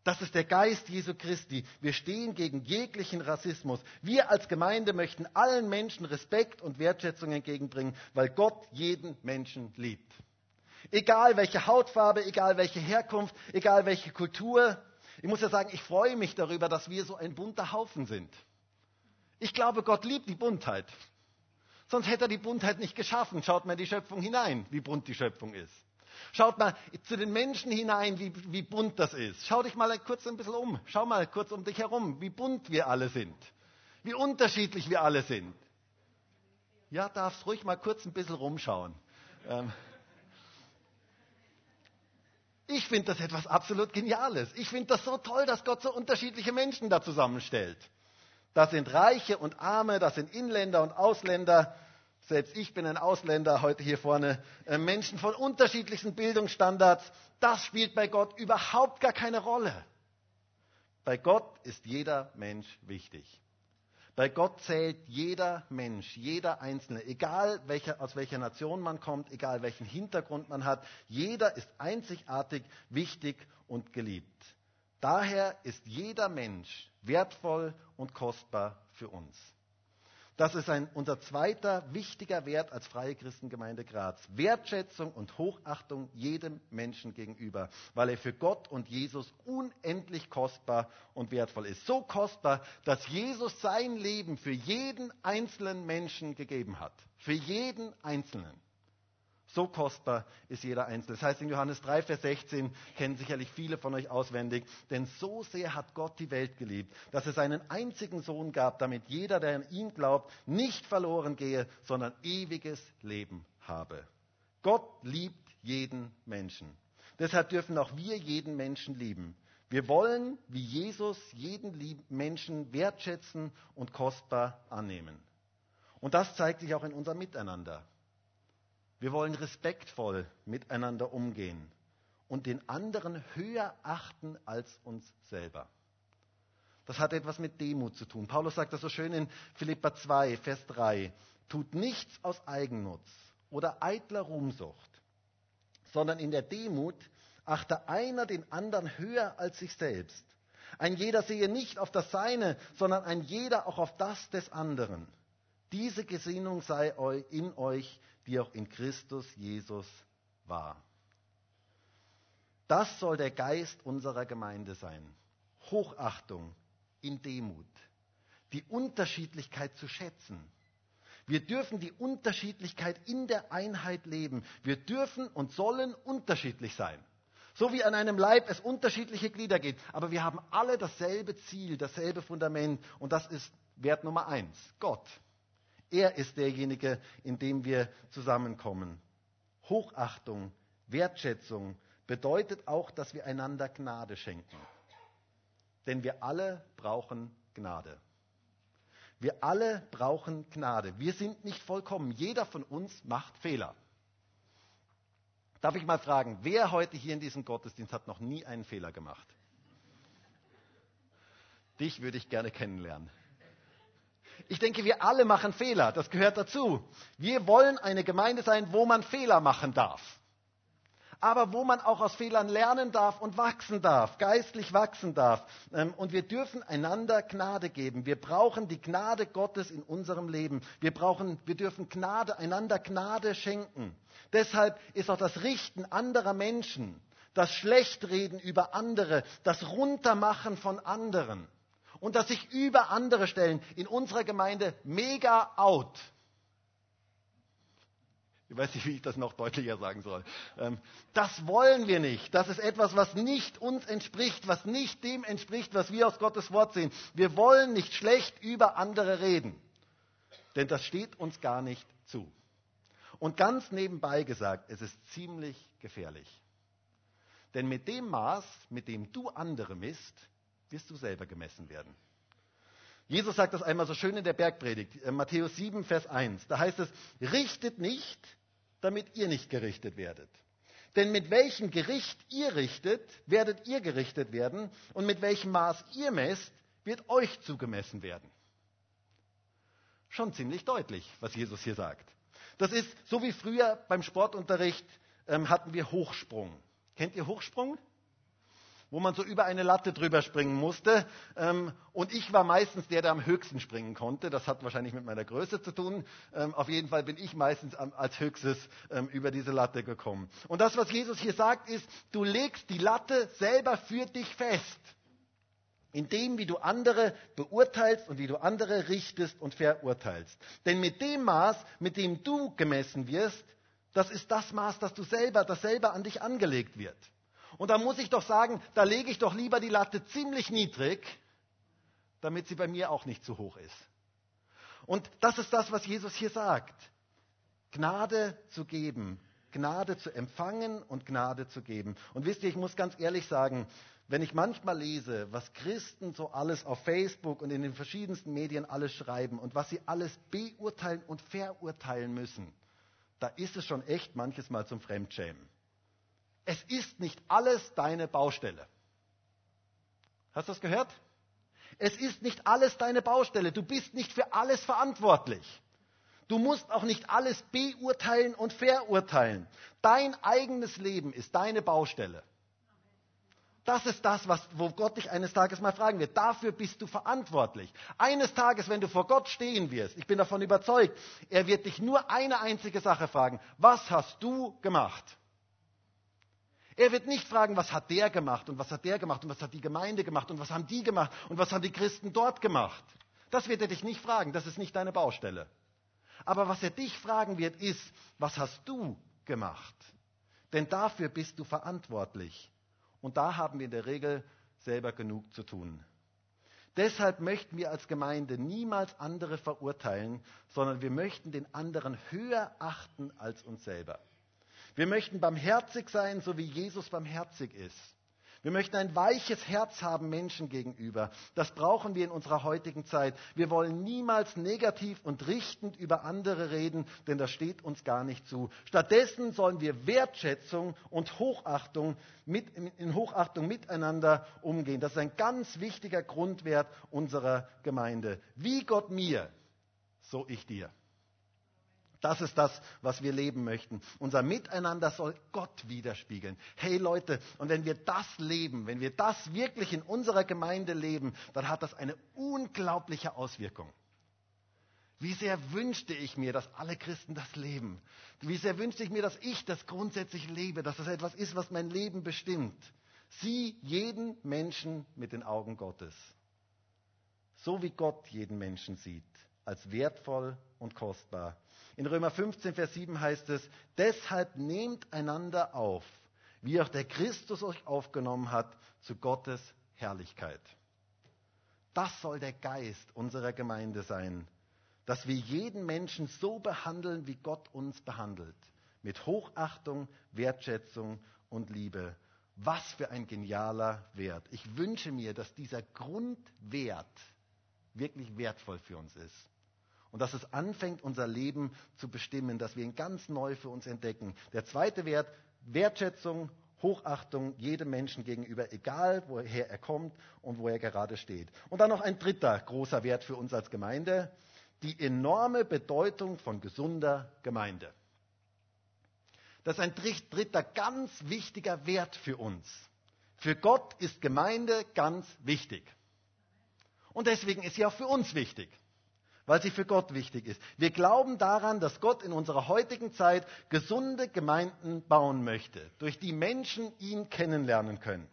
A: Das ist der Geist Jesu Christi. Wir stehen gegen jeglichen Rassismus. Wir als Gemeinde möchten allen Menschen Respekt und Wertschätzung entgegenbringen, weil Gott jeden Menschen liebt. Egal welche Hautfarbe, egal welche Herkunft, egal welche Kultur, ich muss ja sagen, ich freue mich darüber, dass wir so ein bunter Haufen sind. Ich glaube, Gott liebt die Buntheit. Sonst hätte er die Buntheit nicht geschaffen. Schaut mal in die Schöpfung hinein, wie bunt die Schöpfung ist. Schaut mal zu den Menschen hinein, wie, wie bunt das ist. Schau dich mal kurz ein bisschen um. Schau mal kurz um dich herum, wie bunt wir alle sind. Wie unterschiedlich wir alle sind. Ja, darfst ruhig mal kurz ein bisschen rumschauen. Ähm, ich finde das etwas absolut Geniales. Ich finde das so toll, dass Gott so unterschiedliche Menschen da zusammenstellt. Das sind Reiche und Arme, das sind Inländer und Ausländer. Selbst ich bin ein Ausländer heute hier vorne. Äh, Menschen von unterschiedlichsten Bildungsstandards. Das spielt bei Gott überhaupt gar keine Rolle. Bei Gott ist jeder Mensch wichtig. Bei Gott zählt jeder Mensch, jeder Einzelne, egal welcher, aus welcher Nation man kommt, egal welchen Hintergrund man hat, jeder ist einzigartig, wichtig und geliebt. Daher ist jeder Mensch wertvoll und kostbar für uns. Das ist ein, unser zweiter wichtiger Wert als Freie Christengemeinde Graz. Wertschätzung und Hochachtung jedem Menschen gegenüber, weil er für Gott und Jesus unendlich kostbar und wertvoll ist. So kostbar, dass Jesus sein Leben für jeden einzelnen Menschen gegeben hat. Für jeden Einzelnen. So kostbar ist jeder Einzelne. Das heißt in Johannes 3, Vers 16, kennen sicherlich viele von euch auswendig, denn so sehr hat Gott die Welt geliebt, dass es einen einzigen Sohn gab, damit jeder, der an ihn glaubt, nicht verloren gehe, sondern ewiges Leben habe. Gott liebt jeden Menschen. Deshalb dürfen auch wir jeden Menschen lieben. Wir wollen, wie Jesus, jeden Menschen wertschätzen und kostbar annehmen. Und das zeigt sich auch in unserem Miteinander. Wir wollen respektvoll miteinander umgehen und den anderen höher achten als uns selber. Das hat etwas mit Demut zu tun. Paulus sagt das so schön in Philippa 2, Vers 3. Tut nichts aus Eigennutz oder eitler Ruhmsucht, sondern in der Demut achte einer den anderen höher als sich selbst. Ein jeder sehe nicht auf das Seine, sondern ein jeder auch auf das des anderen. Diese Gesinnung sei in euch, die auch in Christus Jesus war. Das soll der Geist unserer Gemeinde sein. Hochachtung in Demut. Die Unterschiedlichkeit zu schätzen. Wir dürfen die Unterschiedlichkeit in der Einheit leben. Wir dürfen und sollen unterschiedlich sein. So wie an einem Leib es unterschiedliche Glieder gibt. Aber wir haben alle dasselbe Ziel, dasselbe Fundament. Und das ist Wert Nummer eins. Gott. Er ist derjenige, in dem wir zusammenkommen. Hochachtung, Wertschätzung bedeutet auch, dass wir einander Gnade schenken. Denn wir alle brauchen Gnade. Wir alle brauchen Gnade. Wir sind nicht vollkommen. Jeder von uns macht Fehler. Darf ich mal fragen, wer heute hier in diesem Gottesdienst hat noch nie einen Fehler gemacht? Dich würde ich gerne kennenlernen. Ich denke, wir alle machen Fehler. Das gehört dazu. Wir wollen eine Gemeinde sein, wo man Fehler machen darf. Aber wo man auch aus Fehlern lernen darf und wachsen darf, geistlich wachsen darf. Ähm, und wir dürfen einander Gnade geben. Wir brauchen die Gnade Gottes in unserem Leben. Wir, brauchen, wir dürfen Gnade, einander Gnade schenken. Deshalb ist auch das Richten anderer Menschen, das Schlechtreden über andere, das Runtermachen von anderen und das sich über andere stellen in unserer Gemeinde mega out. Ich weiß nicht, wie ich das noch deutlicher sagen soll. Ähm, das wollen wir nicht. Das ist etwas, was nicht uns entspricht, was nicht dem entspricht, was wir aus Gottes Wort sehen. Wir wollen nicht schlecht über andere reden. Denn das steht uns gar nicht zu. Und ganz nebenbei gesagt, es ist ziemlich gefährlich. Denn mit dem Maß, mit dem du andere misst, wirst du selber gemessen werden. Jesus sagt das einmal so schön in der Bergpredigt, äh, Matthäus 7, Vers 1. Da heißt es, richtet nicht, damit ihr nicht gerichtet werdet. Denn mit welchem Gericht ihr richtet, werdet ihr gerichtet werden, und mit welchem Maß ihr messt, wird euch zugemessen werden. Schon ziemlich deutlich, was Jesus hier sagt. Das ist so wie früher beim Sportunterricht ähm, hatten wir Hochsprung. Kennt ihr Hochsprung? Wo man so über eine Latte drüber springen musste. Ähm, und ich war meistens der, der am höchsten springen konnte. Das hat wahrscheinlich mit meiner Größe zu tun. Ähm, auf jeden Fall bin ich meistens als höchstes ähm, über diese Latte gekommen. Und das, was Jesus hier sagt, ist, du legst die Latte selber für dich fest. In dem, wie du andere beurteilst und wie du andere richtest und verurteilst. Denn mit dem Maß, mit dem du gemessen wirst, das ist das Maß, das du selber, das selber an dich angelegt wird. Und da muss ich doch sagen, da lege ich doch lieber die Latte ziemlich niedrig, damit sie bei mir auch nicht zu hoch ist. Und das ist das, was Jesus hier sagt. Gnade zu geben, Gnade zu empfangen und Gnade zu geben. Und wisst ihr, ich muss ganz ehrlich sagen, wenn ich manchmal lese, was Christen so alles auf Facebook und in den verschiedensten Medien alles schreiben und was sie alles beurteilen und verurteilen müssen, da ist es schon echt manches Mal zum Fremdschämen. Es ist nicht alles deine Baustelle. Hast du das gehört? Es ist nicht alles deine Baustelle. Du bist nicht für alles verantwortlich. Du musst auch nicht alles beurteilen und verurteilen. Dein eigenes Leben ist deine Baustelle. Das ist das, was, wo Gott dich eines Tages mal fragen wird. Dafür bist du verantwortlich. Eines Tages, wenn du vor Gott stehen wirst, ich bin davon überzeugt, er wird dich nur eine einzige Sache fragen. Was hast du gemacht? Er wird nicht fragen, was hat der gemacht und was hat der gemacht und was hat die Gemeinde gemacht und was haben die gemacht und was haben die Christen dort gemacht. Das wird er dich nicht fragen, das ist nicht deine Baustelle. Aber was er dich fragen wird, ist, was hast du gemacht? Denn dafür bist du verantwortlich. Und da haben wir in der Regel selber genug zu tun. Deshalb möchten wir als Gemeinde niemals andere verurteilen, sondern wir möchten den anderen höher achten als uns selber. Wir möchten barmherzig sein, so wie Jesus barmherzig ist. Wir möchten ein weiches Herz haben Menschen gegenüber. Das brauchen wir in unserer heutigen Zeit. Wir wollen niemals negativ und richtend über andere reden, denn das steht uns gar nicht zu. Stattdessen sollen wir Wertschätzung und Hochachtung mit, in Hochachtung miteinander umgehen. Das ist ein ganz wichtiger Grundwert unserer Gemeinde. Wie Gott mir, so ich dir. Das ist das, was wir leben möchten. Unser Miteinander soll Gott widerspiegeln. Hey Leute, und wenn wir das leben, wenn wir das wirklich in unserer Gemeinde leben, dann hat das eine unglaubliche Auswirkung. Wie sehr wünschte ich mir, dass alle Christen das leben. Wie sehr wünschte ich mir, dass ich das grundsätzlich lebe, dass das etwas ist, was mein Leben bestimmt. Sieh jeden Menschen mit den Augen Gottes. So wie Gott jeden Menschen sieht, als wertvoll und kostbar. In Römer 15, Vers 7 heißt es, deshalb nehmt einander auf, wie auch der Christus euch aufgenommen hat, zu Gottes Herrlichkeit. Das soll der Geist unserer Gemeinde sein, dass wir jeden Menschen so behandeln, wie Gott uns behandelt, mit Hochachtung, Wertschätzung und Liebe. Was für ein genialer Wert. Ich wünsche mir, dass dieser Grundwert wirklich wertvoll für uns ist. Und dass es anfängt, unser Leben zu bestimmen, dass wir ihn ganz neu für uns entdecken. Der zweite Wert, Wertschätzung, Hochachtung jedem Menschen gegenüber, egal woher er kommt und wo er gerade steht. Und dann noch ein dritter großer Wert für uns als Gemeinde, die enorme Bedeutung von gesunder Gemeinde. Das ist ein dritter ganz wichtiger Wert für uns. Für Gott ist Gemeinde ganz wichtig. Und deswegen ist sie auch für uns wichtig weil sie für Gott wichtig ist. Wir glauben daran, dass Gott in unserer heutigen Zeit gesunde Gemeinden bauen möchte, durch die Menschen ihn kennenlernen können.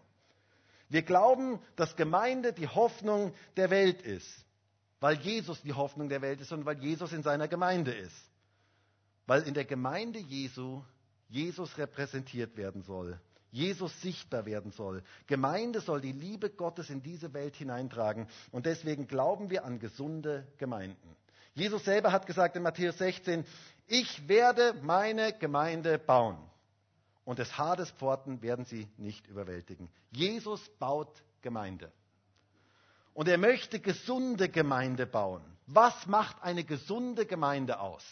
A: Wir glauben, dass Gemeinde die Hoffnung der Welt ist, weil Jesus die Hoffnung der Welt ist und weil Jesus in seiner Gemeinde ist. Weil in der Gemeinde Jesu Jesus repräsentiert werden soll. Jesus sichtbar werden soll. Gemeinde soll die Liebe Gottes in diese Welt hineintragen. Und deswegen glauben wir an gesunde Gemeinden. Jesus selber hat gesagt in Matthäus 16, ich werde meine Gemeinde bauen. Und des Hades Pforten werden sie nicht überwältigen. Jesus baut Gemeinde. Und er möchte gesunde Gemeinde bauen. Was macht eine gesunde Gemeinde aus?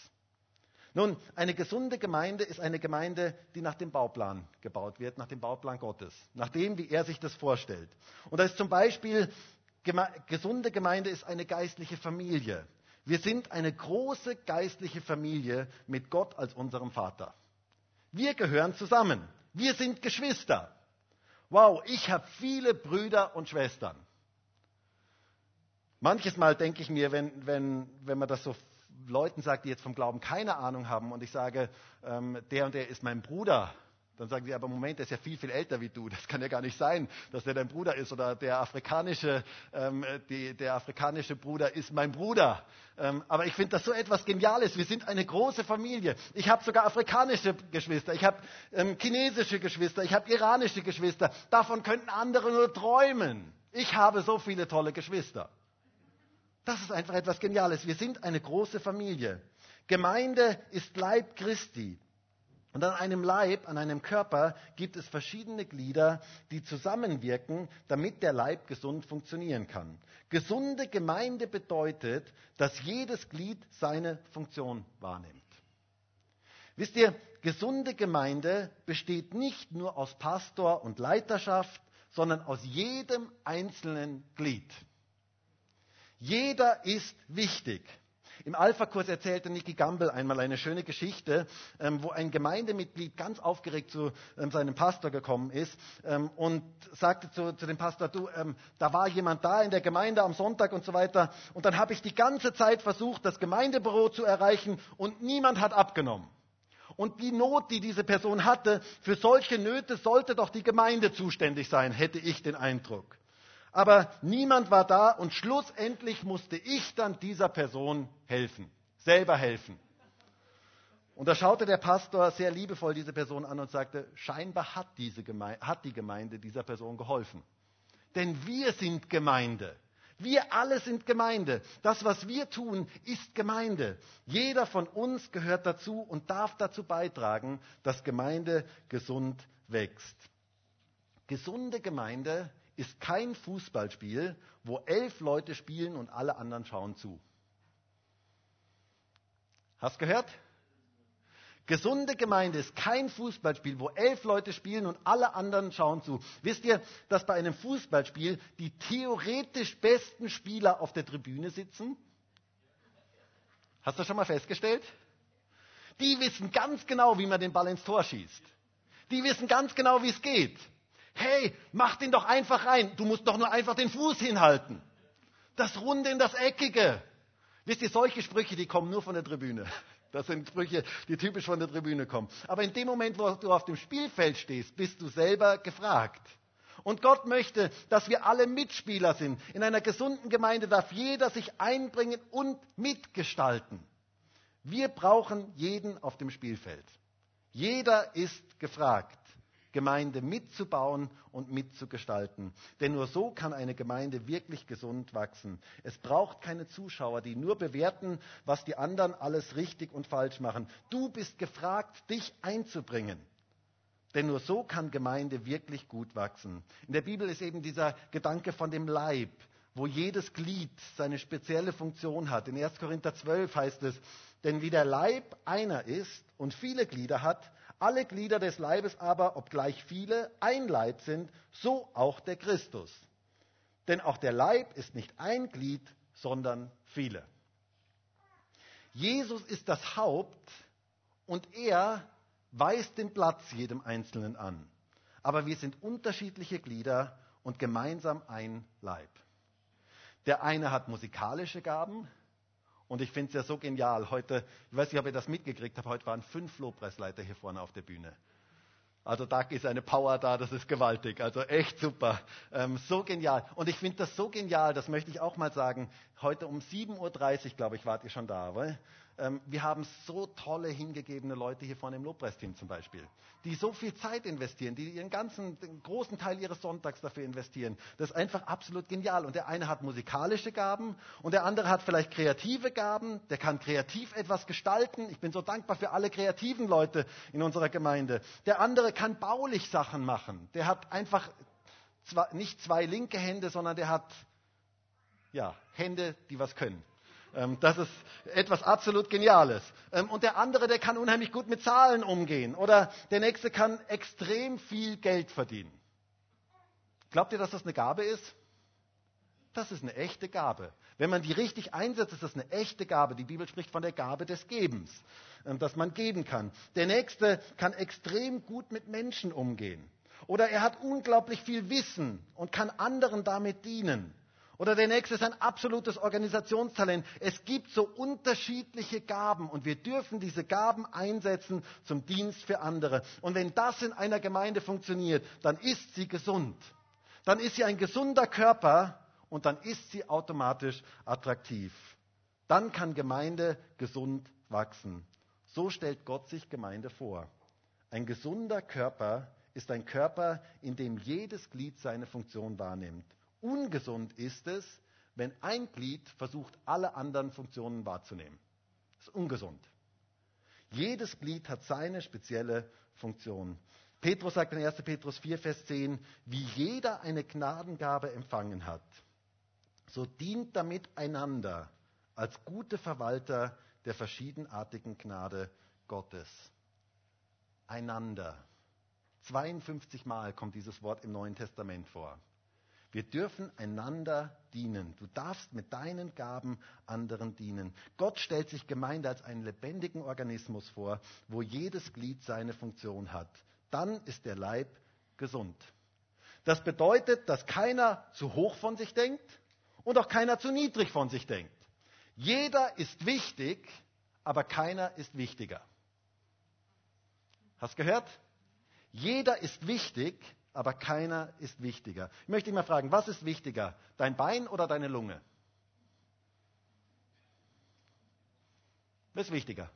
A: Nun, eine gesunde Gemeinde ist eine Gemeinde, die nach dem Bauplan gebaut wird, nach dem Bauplan Gottes, nach dem, wie er sich das vorstellt. Und da ist zum Beispiel, geme gesunde Gemeinde ist eine geistliche Familie. Wir sind eine große geistliche Familie mit Gott als unserem Vater. Wir gehören zusammen. Wir sind Geschwister. Wow, ich habe viele Brüder und Schwestern. Manches Mal denke ich mir, wenn, wenn, wenn man das so Leuten sage, die jetzt vom Glauben keine Ahnung haben und ich sage, ähm, der und der ist mein Bruder, dann sagen sie, aber Moment, der ist ja viel, viel älter wie du. Das kann ja gar nicht sein, dass der dein Bruder ist. Oder der afrikanische, ähm, die, der afrikanische Bruder ist mein Bruder. Ähm, aber ich finde das so etwas Geniales. Wir sind eine große Familie. Ich habe sogar afrikanische Geschwister. Ich habe ähm, chinesische Geschwister. Ich habe iranische Geschwister. Davon könnten andere nur träumen. Ich habe so viele tolle Geschwister. Das ist einfach etwas Geniales. Wir sind eine große Familie. Gemeinde ist Leib Christi. Und an einem Leib, an einem Körper gibt es verschiedene Glieder, die zusammenwirken, damit der Leib gesund funktionieren kann. Gesunde Gemeinde bedeutet, dass jedes Glied seine Funktion wahrnimmt. Wisst ihr, gesunde Gemeinde besteht nicht nur aus Pastor und Leiterschaft, sondern aus jedem einzelnen Glied. Jeder ist wichtig. Im Alpha-Kurs erzählte Nicky Gamble einmal eine schöne Geschichte, ähm, wo ein Gemeindemitglied ganz aufgeregt zu ähm, seinem Pastor gekommen ist ähm, und sagte zu, zu, dem Pastor, du, da war jemand da in der Gemeinde am Sonntag und so weiter. Und dann habe ich die ganze Zeit versucht, das Gemeindebüro zu erreichen und niemand hat abgenommen. Und die Not, die diese Person hatte, für solche Nöte sollte doch die Gemeinde zuständig sein, hätte ich den Eindruck. Aber niemand war da und schlussendlich musste ich dann dieser Person helfen, selber helfen. Und da schaute der Pastor sehr liebevoll diese Person an und sagte, scheinbar hat, diese Gemeinde, hat die Gemeinde dieser Person geholfen. Denn wir sind Gemeinde. Wir alle sind Gemeinde. Das, was wir tun, ist Gemeinde. Jeder von uns gehört dazu und darf dazu beitragen, dass Gemeinde gesund wächst. Gesunde Gemeinde ist kein Fußballspiel, wo elf Leute spielen und alle anderen schauen zu. Hast gehört? Gesunde Gemeinde ist kein Fußballspiel, wo elf Leute spielen und alle anderen schauen zu. Wisst ihr, dass bei einem Fußballspiel die theoretisch besten Spieler auf der Tribüne sitzen? Hast du schon mal festgestellt? Die wissen ganz genau, wie man den Ball ins Tor schießt. Die wissen ganz genau, wie es geht. Hey, mach den doch einfach rein. Du musst doch nur einfach den Fuß hinhalten. Das Runde in das Eckige. Wisst ihr, solche Sprüche, die kommen nur von der Tribüne. Das sind Sprüche, die typisch von der Tribüne kommen. Aber in dem Moment, wo du auf dem Spielfeld stehst, bist du selber gefragt. Und Gott möchte, dass wir alle Mitspieler sind. In einer gesunden Gemeinde darf jeder sich einbringen und mitgestalten. Wir brauchen jeden auf dem Spielfeld. Jeder ist gefragt. Gemeinde mitzubauen und mitzugestalten. Denn nur so kann eine Gemeinde wirklich gesund wachsen. Es braucht keine Zuschauer, die nur bewerten, was die anderen alles richtig und falsch machen. Du bist gefragt, dich einzubringen. Denn nur so kann Gemeinde wirklich gut wachsen. In der Bibel ist eben dieser Gedanke von dem Leib, wo jedes Glied seine spezielle Funktion hat. In 1. Korinther 12 heißt es, denn wie der Leib einer ist und viele Glieder hat, alle Glieder des Leibes aber, obgleich viele, ein Leib sind, so auch der Christus. Denn auch der Leib ist nicht ein Glied, sondern viele. Jesus ist das Haupt und er weist den Platz jedem Einzelnen an. Aber wir sind unterschiedliche Glieder und gemeinsam ein Leib. Der eine hat musikalische Gaben, und ich finde es ja so genial. Heute, ich weiß nicht, ob ihr das mitgekriegt habt, heute waren fünf Lobpreisleiter hier vorne auf der Bühne. Also da ist eine Power da, das ist gewaltig. Also echt super. Ähm, so genial. Und ich finde das so genial, das möchte ich auch mal sagen. Heute um 7.30 Uhr, glaube ich, wart ihr schon da. Weil? Ähm, wir haben so tolle, hingegebene Leute hier vorne im Lobpreisteam zum Beispiel, die so viel Zeit investieren, die ihren ganzen, den großen Teil ihres Sonntags dafür investieren. Das ist einfach absolut genial. Und der eine hat musikalische Gaben und der andere hat vielleicht kreative Gaben, der kann kreativ etwas gestalten. Ich bin so dankbar für alle kreativen Leute in unserer Gemeinde. Der andere kann baulich Sachen machen. Der hat einfach zwar nicht zwei linke Hände, sondern der hat ja, Hände, die was können. Ähm, das ist etwas absolut Geniales. Ähm, und der andere, der kann unheimlich gut mit Zahlen umgehen. Oder der nächste kann extrem viel Geld verdienen. Glaubt ihr, dass das eine Gabe ist? Das ist eine echte Gabe. Wenn man die richtig einsetzt, ist das eine echte Gabe. Die Bibel spricht von der Gabe des Gebens, ähm, dass man geben kann. Der nächste kann extrem gut mit Menschen umgehen. Oder er hat unglaublich viel Wissen und kann anderen damit dienen. Oder der nächste ist ein absolutes Organisationstalent. Es gibt so unterschiedliche Gaben und wir dürfen diese Gaben einsetzen zum Dienst für andere. Und wenn das in einer Gemeinde funktioniert, dann ist sie gesund. Dann ist sie ein gesunder Körper und dann ist sie automatisch attraktiv. Dann kann Gemeinde gesund wachsen. So stellt Gott sich Gemeinde vor. Ein gesunder Körper ist ein Körper, in dem jedes Glied seine Funktion wahrnimmt. Ungesund ist es, wenn ein Glied versucht, alle anderen Funktionen wahrzunehmen. Das ist ungesund. Jedes Glied hat seine spezielle Funktion. Petrus sagt in 1. Petrus 4, Vers 10, wie jeder eine Gnadengabe empfangen hat, so dient damit einander als gute Verwalter der verschiedenartigen Gnade Gottes. Einander. 52 Mal kommt dieses Wort im Neuen Testament vor. Wir dürfen einander dienen. Du darfst mit deinen Gaben anderen dienen. Gott stellt sich Gemeinde als einen lebendigen Organismus vor, wo jedes Glied seine Funktion hat. Dann ist der Leib gesund. Das bedeutet, dass keiner zu hoch von sich denkt und auch keiner zu niedrig von sich denkt. Jeder ist wichtig, aber keiner ist wichtiger. Hast gehört? Jeder ist wichtig, aber keiner ist wichtiger. Ich möchte dich mal fragen, was ist wichtiger? Dein Bein oder deine Lunge? Was ist wichtiger?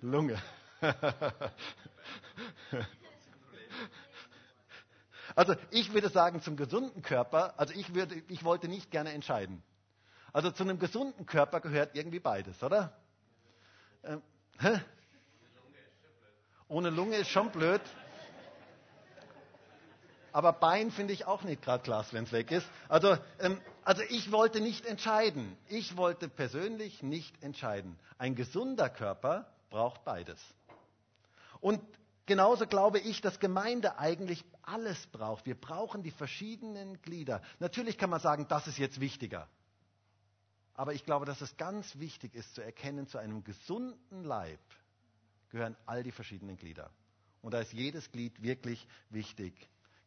A: Lunge. Also ich würde sagen, zum gesunden Körper, also ich, würde, ich wollte nicht gerne entscheiden. Also zu einem gesunden Körper gehört irgendwie beides, oder? Ähm, hä? Ohne Lunge ist schon blöd. Aber Bein finde ich auch nicht gerade klasse, wenn es weg ist. Also, ähm, also ich wollte nicht entscheiden. Ich wollte persönlich nicht entscheiden. Ein gesunder Körper braucht beides. Und genauso glaube ich, dass Gemeinde eigentlich alles braucht. Wir brauchen die verschiedenen Glieder. Natürlich kann man sagen, das ist jetzt wichtiger. Aber ich glaube, dass es ganz wichtig ist zu erkennen, zu einem gesunden Leib gehören all die verschiedenen Glieder. Und da ist jedes Glied wirklich wichtig.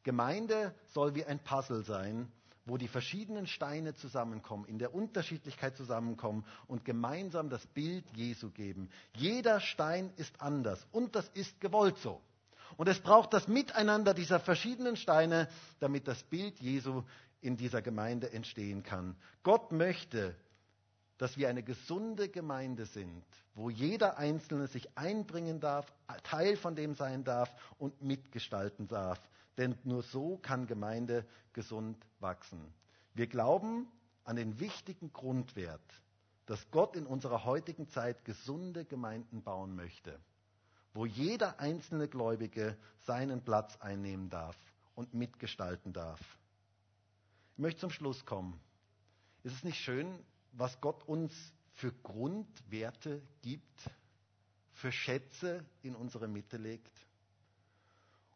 A: Gemeinde soll wie ein Puzzle sein, wo die verschiedenen Steine zusammenkommen, in der Unterschiedlichkeit zusammenkommen und gemeinsam das Bild Jesu geben. Jeder Stein ist anders und das ist gewollt so. Und es braucht das Miteinander dieser verschiedenen Steine, damit das Bild Jesu in dieser Gemeinde entstehen kann. Gott möchte, dass wir eine gesunde Gemeinde sind, wo jeder Einzelne sich einbringen darf, Teil von dem sein darf und mitgestalten darf. Denn nur so kann Gemeinde gesund wachsen. Wir glauben an den wichtigen Grundwert, dass Gott in unserer heutigen Zeit gesunde Gemeinden bauen möchte, wo jeder einzelne Gläubige seinen Platz einnehmen darf und mitgestalten darf. Ich möchte zum Schluss kommen. Ist es nicht schön, was Gott uns für Grundwerte gibt, für Schätze in unsere Mitte legt.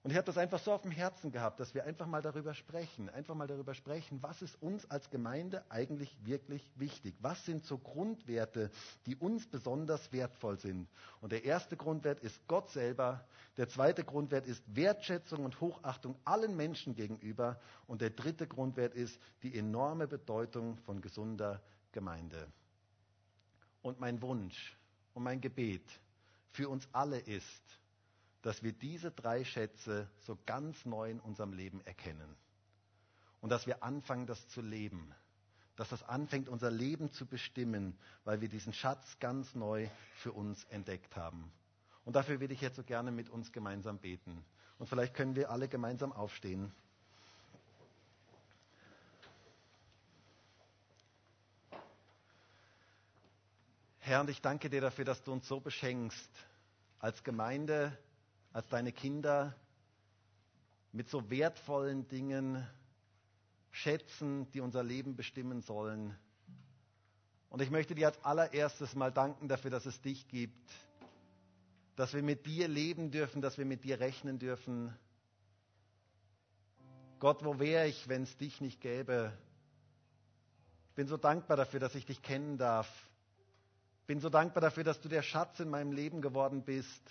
A: Und ich habe das einfach so auf dem Herzen gehabt, dass wir einfach mal darüber sprechen, einfach mal darüber sprechen, was ist uns als Gemeinde eigentlich wirklich wichtig? Was sind so Grundwerte, die uns besonders wertvoll sind? Und der erste Grundwert ist Gott selber, der zweite Grundwert ist Wertschätzung und Hochachtung allen Menschen gegenüber und der dritte Grundwert ist die enorme Bedeutung von gesunder Gemeinde. Und mein Wunsch und mein Gebet für uns alle ist, dass wir diese drei Schätze so ganz neu in unserem Leben erkennen. Und dass wir anfangen, das zu leben. Dass das anfängt, unser Leben zu bestimmen, weil wir diesen Schatz ganz neu für uns entdeckt haben. Und dafür würde ich jetzt so gerne mit uns gemeinsam beten. Und vielleicht können wir alle gemeinsam aufstehen. Herr, und ich danke dir dafür, dass du uns so beschenkst, als Gemeinde, als deine Kinder, mit so wertvollen Dingen, Schätzen, die unser Leben bestimmen sollen. Und ich möchte dir als allererstes mal danken dafür, dass es dich gibt, dass wir mit dir leben dürfen, dass wir mit dir rechnen dürfen. Gott, wo wäre ich, wenn es dich nicht gäbe? Ich bin so dankbar dafür, dass ich dich kennen darf bin so dankbar dafür, dass du der Schatz in meinem Leben geworden bist.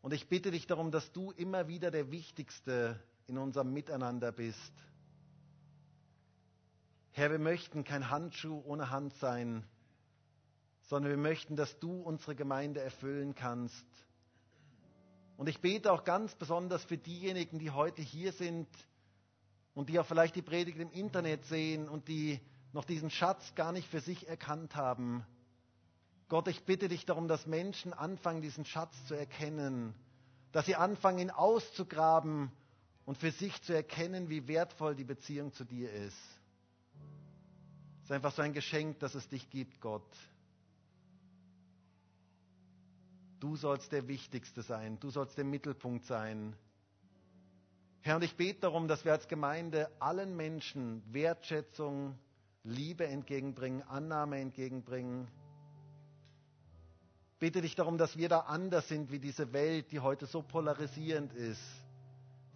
A: Und ich bitte dich darum, dass du immer wieder der Wichtigste in unserem Miteinander bist. Herr, wir möchten kein Handschuh ohne Hand sein, sondern wir möchten, dass du unsere Gemeinde erfüllen kannst. Und ich bete auch ganz besonders für diejenigen, die heute hier sind und die auch vielleicht die Predigt im Internet sehen und die noch diesen Schatz gar nicht für sich erkannt haben. Gott, ich bitte dich darum, dass Menschen anfangen, diesen Schatz zu erkennen, dass sie anfangen, ihn auszugraben und für sich zu erkennen, wie wertvoll die Beziehung zu dir ist. Es ist einfach so ein Geschenk, dass es dich gibt, Gott. Du sollst der Wichtigste sein, du sollst der Mittelpunkt sein. Herr, und ich bete darum, dass wir als Gemeinde allen Menschen Wertschätzung, Liebe entgegenbringen, Annahme entgegenbringen bitte dich darum, dass wir da anders sind wie diese Welt, die heute so polarisierend ist.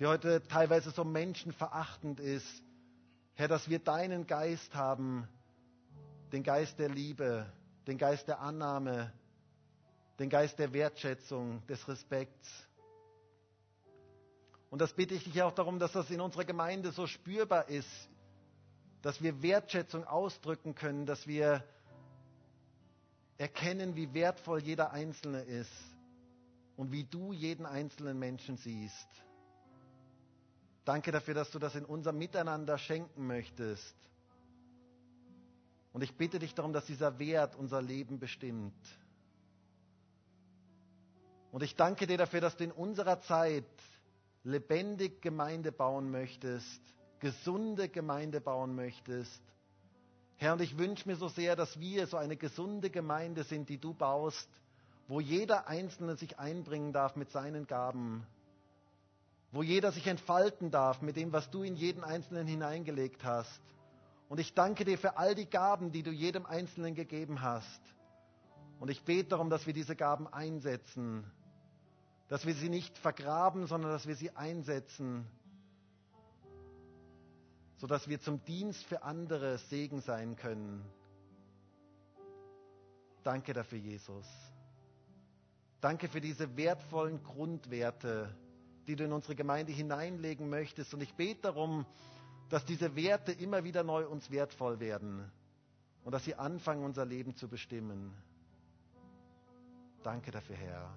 A: die heute teilweise so menschenverachtend ist. Herr, dass wir deinen Geist haben, den Geist der Liebe, den Geist der Annahme, den Geist der Wertschätzung, des Respekts. Und das bitte ich dich auch darum, dass das in unserer Gemeinde so spürbar ist, dass wir Wertschätzung ausdrücken können, dass wir erkennen, wie wertvoll jeder Einzelne ist und wie du jeden einzelnen Menschen siehst. Danke dafür, dass du das in unserem Miteinander schenken möchtest. Und ich bitte dich darum, dass dieser Wert unser Leben bestimmt. Und ich danke dir dafür, dass du in unserer Zeit lebendig Gemeinde bauen möchtest, gesunde Gemeinde bauen möchtest. Herr, und ich wünsche mir so sehr, dass wir so eine gesunde Gemeinde sind, die du baust, wo jeder Einzelne sich einbringen darf mit seinen Gaben, wo jeder sich entfalten darf mit dem, was du in jeden Einzelnen hineingelegt hast. Und ich danke dir für all die Gaben, die du jedem Einzelnen gegeben hast. Und ich bete darum, dass wir diese Gaben einsetzen, dass wir sie nicht vergraben, sondern dass wir sie einsetzen, sodass wir zum Dienst für andere Segen sein können. Danke dafür, Jesus. Danke für diese wertvollen Grundwerte, die du in unsere Gemeinde hineinlegen möchtest. Und ich bete darum, dass diese Werte immer wieder neu uns wertvoll werden und dass sie anfangen, unser Leben zu bestimmen. Danke dafür, Herr.